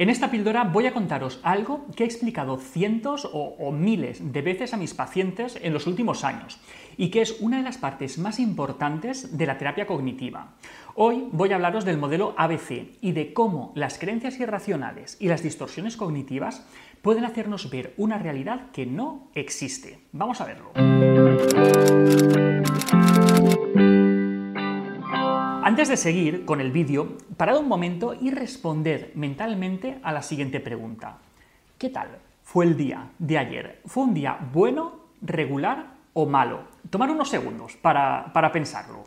En esta píldora voy a contaros algo que he explicado cientos o, o, miles de veces a mis pacientes en los últimos años y que es una de las partes más importantes de la terapia cognitiva. Hoy voy a hablaros del modelo ABC y de cómo las creencias irracionales y las distorsiones cognitivas pueden hacernos ver una realidad que no existe. Vamos a verlo. Antes de seguir con el vídeo, parad un momento y responded mentalmente a la siguiente pregunta. ¿Qué tal fue el día de ayer? ¿Fue un día bueno, regular o malo? Tomar unos segundos para, para pensarlo.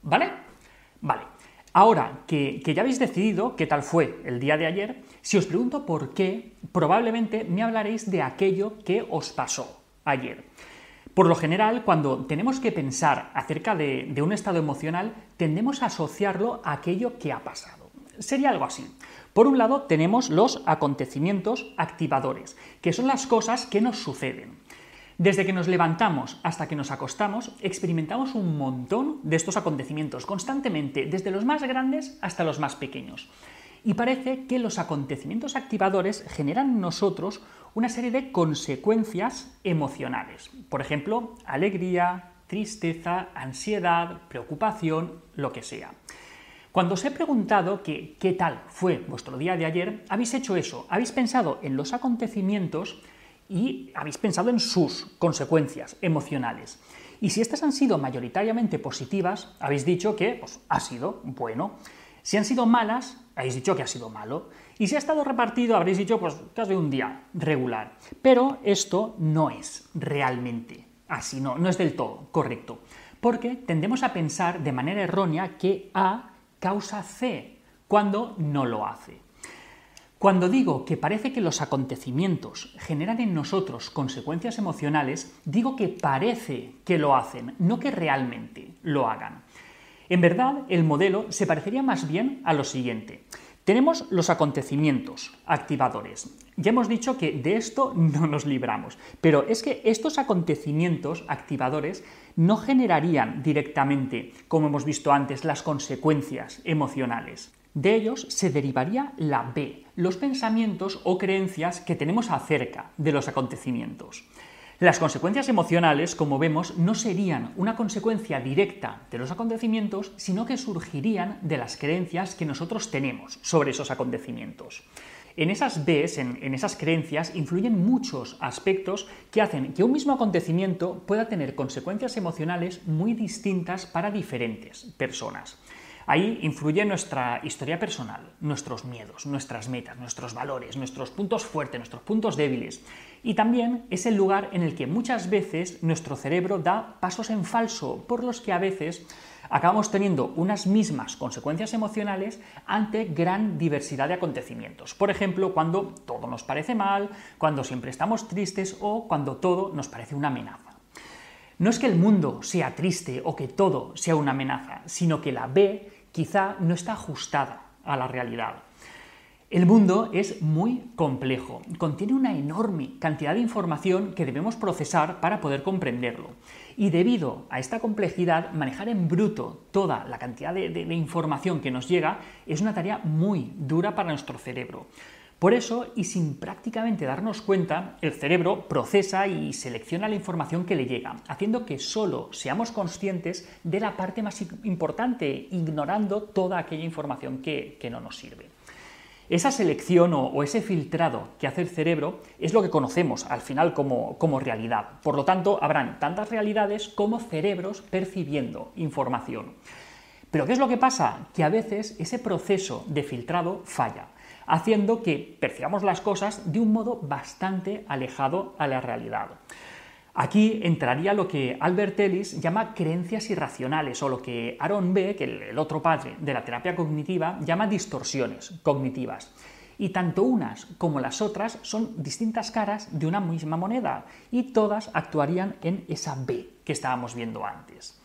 ¿Vale? Vale. Ahora que, que, ya habéis decidido qué tal fue el día de ayer, si os pregunto por qué, probablemente me hablaréis de aquello que os pasó ayer. Por lo general, cuando tenemos que pensar acerca de, un estado emocional, tendemos a asociarlo a aquello que ha pasado. Sería algo así. Por un lado, tenemos los acontecimientos activadores, que son las cosas que nos suceden. Desde que nos levantamos hasta que nos acostamos, experimentamos un montón de estos acontecimientos constantemente, desde los más grandes hasta los más pequeños. Y parece que los acontecimientos activadores generan en nosotros una serie de consecuencias emocionales. Por ejemplo, alegría, tristeza, ansiedad, preocupación, lo que sea. Cuando os he preguntado qué tal fue vuestro día de ayer, habéis hecho eso, habéis pensado en los acontecimientos y habéis pensado en sus consecuencias emocionales. Y si estas han sido mayoritariamente positivas, habéis dicho que pues, ha sido bueno. Si han sido malas, habéis dicho que ha sido malo. Y si ha estado repartido, habréis dicho pues, que sido un día regular. Pero esto no es realmente así, no, no es del todo correcto. Porque tendemos a pensar de manera errónea que A causa C, cuando no lo hace. Cuando digo que parece que los acontecimientos generan en nosotros consecuencias emocionales, digo que parece que lo hacen, no que realmente lo hagan. En verdad, el modelo se parecería más bien a lo siguiente. Tenemos los acontecimientos activadores. Ya hemos dicho que de esto no nos libramos, pero es que estos acontecimientos activadores no generarían directamente, como hemos visto antes, las consecuencias emocionales. De ellos se derivaría la B, los pensamientos o creencias que tenemos acerca de los acontecimientos. Las consecuencias emocionales, como vemos, no serían una consecuencia directa de los acontecimientos, sino que surgirían de las creencias que nosotros tenemos sobre esos acontecimientos. En esas en, en, esas creencias, influyen muchos aspectos que hacen que un mismo acontecimiento pueda tener consecuencias emocionales muy distintas para diferentes personas. Ahí influye nuestra historia personal, nuestros miedos, nuestras metas, nuestros valores, nuestros puntos fuertes, nuestros puntos débiles. Y también es el lugar en el que muchas veces nuestro cerebro da pasos en falso, por los que a veces acabamos teniendo unas mismas consecuencias emocionales ante gran diversidad de acontecimientos. Por ejemplo, cuando todo nos parece mal, cuando siempre estamos tristes o cuando todo nos parece una amenaza. No es que el mundo sea triste o que todo sea una amenaza, sino que la B quizá no está ajustada a la realidad. El mundo es muy complejo, contiene una enorme cantidad de información que debemos procesar para poder comprenderlo. Y debido a esta complejidad, manejar en bruto toda la cantidad de, de, información que nos llega es una tarea muy dura para nuestro cerebro. Por eso, y sin prácticamente darnos cuenta, el cerebro procesa y selecciona la información que le llega, haciendo que solo seamos conscientes de la parte más importante, ignorando toda aquella información que, que no nos sirve. Esa selección o, ese filtrado que hace el cerebro es lo que conocemos al final como, como realidad. Por lo tanto, habrán tantas realidades como cerebros percibiendo información. Pero ¿qué es lo que pasa? Que a veces ese proceso de filtrado falla haciendo que percibamos las cosas de un modo bastante alejado a la realidad. Aquí entraría lo que Albert Ellis llama creencias irracionales o lo que Aaron Beck, el otro padre de la terapia cognitiva, llama distorsiones cognitivas. Y tanto unas como las otras son distintas caras de una misma moneda y todas actuarían en esa B que estábamos viendo antes.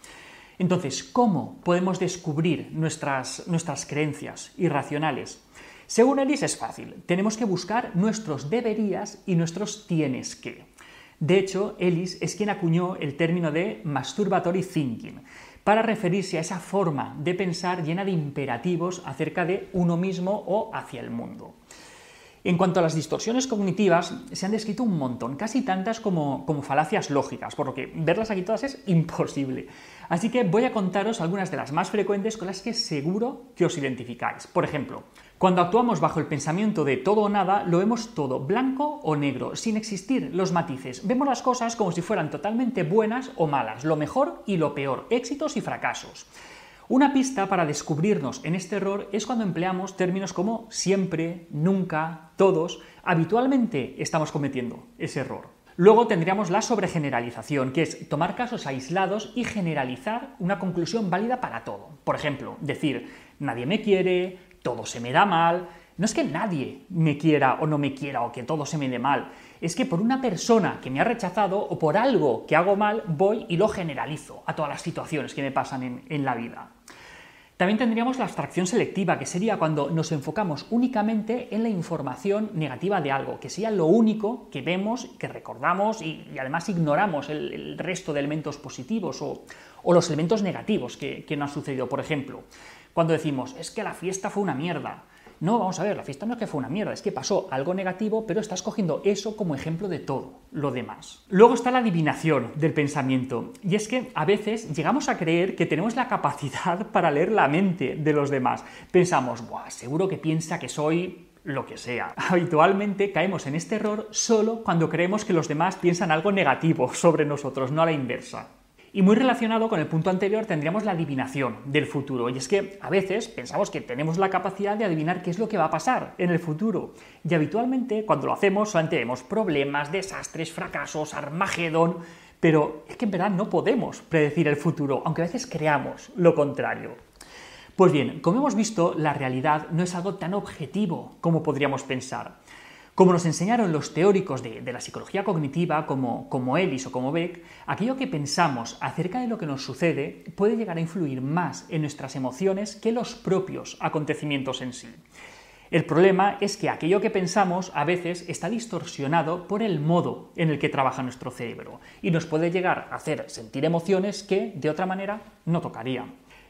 Entonces, ¿cómo podemos descubrir nuestras, nuestras creencias irracionales? Según Ellis es fácil, tenemos que buscar nuestros deberías y nuestros tienes que. De hecho, Ellis es quien acuñó el término de masturbatory thinking para referirse a esa forma de pensar llena de imperativos acerca de uno mismo o hacia el mundo. En cuanto a las distorsiones cognitivas, se han descrito un montón, casi tantas como, como, falacias lógicas, por lo que verlas aquí todas es imposible. Así que voy a contaros algunas de las más frecuentes con las que seguro que os identificáis. Por ejemplo, cuando actuamos bajo el pensamiento de todo o nada, lo vemos todo blanco o negro, sin existir los matices. Vemos las cosas como si fueran totalmente buenas o malas, lo mejor y lo peor, éxitos y fracasos. Una pista para descubrirnos en este error es cuando empleamos términos como siempre, nunca, todos. Habitualmente estamos cometiendo ese error. Luego tendríamos la sobregeneralización, que es tomar casos aislados y generalizar una conclusión válida para todo. Por ejemplo, decir, nadie me quiere, todo se me da mal. No es que nadie me quiera o no me quiera o que todo se me dé mal, es que por una persona que me ha rechazado o por algo que hago mal voy y lo generalizo a todas las situaciones que me pasan en, en la vida. También tendríamos la abstracción selectiva, que sería cuando nos enfocamos únicamente en la información negativa de algo, que sería lo único que vemos, que recordamos y, además ignoramos el, resto de elementos positivos o, los elementos negativos que, que nos han sucedido. Por ejemplo, cuando decimos, es que la fiesta fue una mierda. No, vamos a ver, la fiesta no es que fue una mierda, es que pasó algo negativo, pero estás cogiendo eso como ejemplo de todo lo demás. Luego está la adivinación del pensamiento, y es que a veces llegamos a creer que tenemos la capacidad para leer la mente de los demás. Pensamos, Buah, seguro que piensa que soy lo que sea. Habitualmente caemos en este error solo cuando creemos que los demás piensan algo negativo sobre nosotros, no a la inversa. Y muy relacionado con el punto anterior tendríamos la adivinación del futuro. Y es que a veces pensamos que tenemos la capacidad de adivinar qué es lo que va a pasar en el futuro. Y habitualmente cuando lo hacemos solamente vemos problemas, desastres, fracasos, armagedón. Pero es que en verdad no podemos predecir el futuro, aunque a veces creamos lo contrario. Pues bien, como hemos visto, la realidad no es algo tan objetivo como podríamos pensar. Como nos enseñaron los teóricos de, la psicología cognitiva, como, como Ellis o como Beck, aquello que pensamos acerca de lo que nos sucede puede llegar a influir más en nuestras emociones que los propios acontecimientos en sí. El problema es que aquello que pensamos a veces está distorsionado por el modo en el que trabaja nuestro cerebro y nos puede llegar a hacer sentir emociones que de otra manera no tocaría.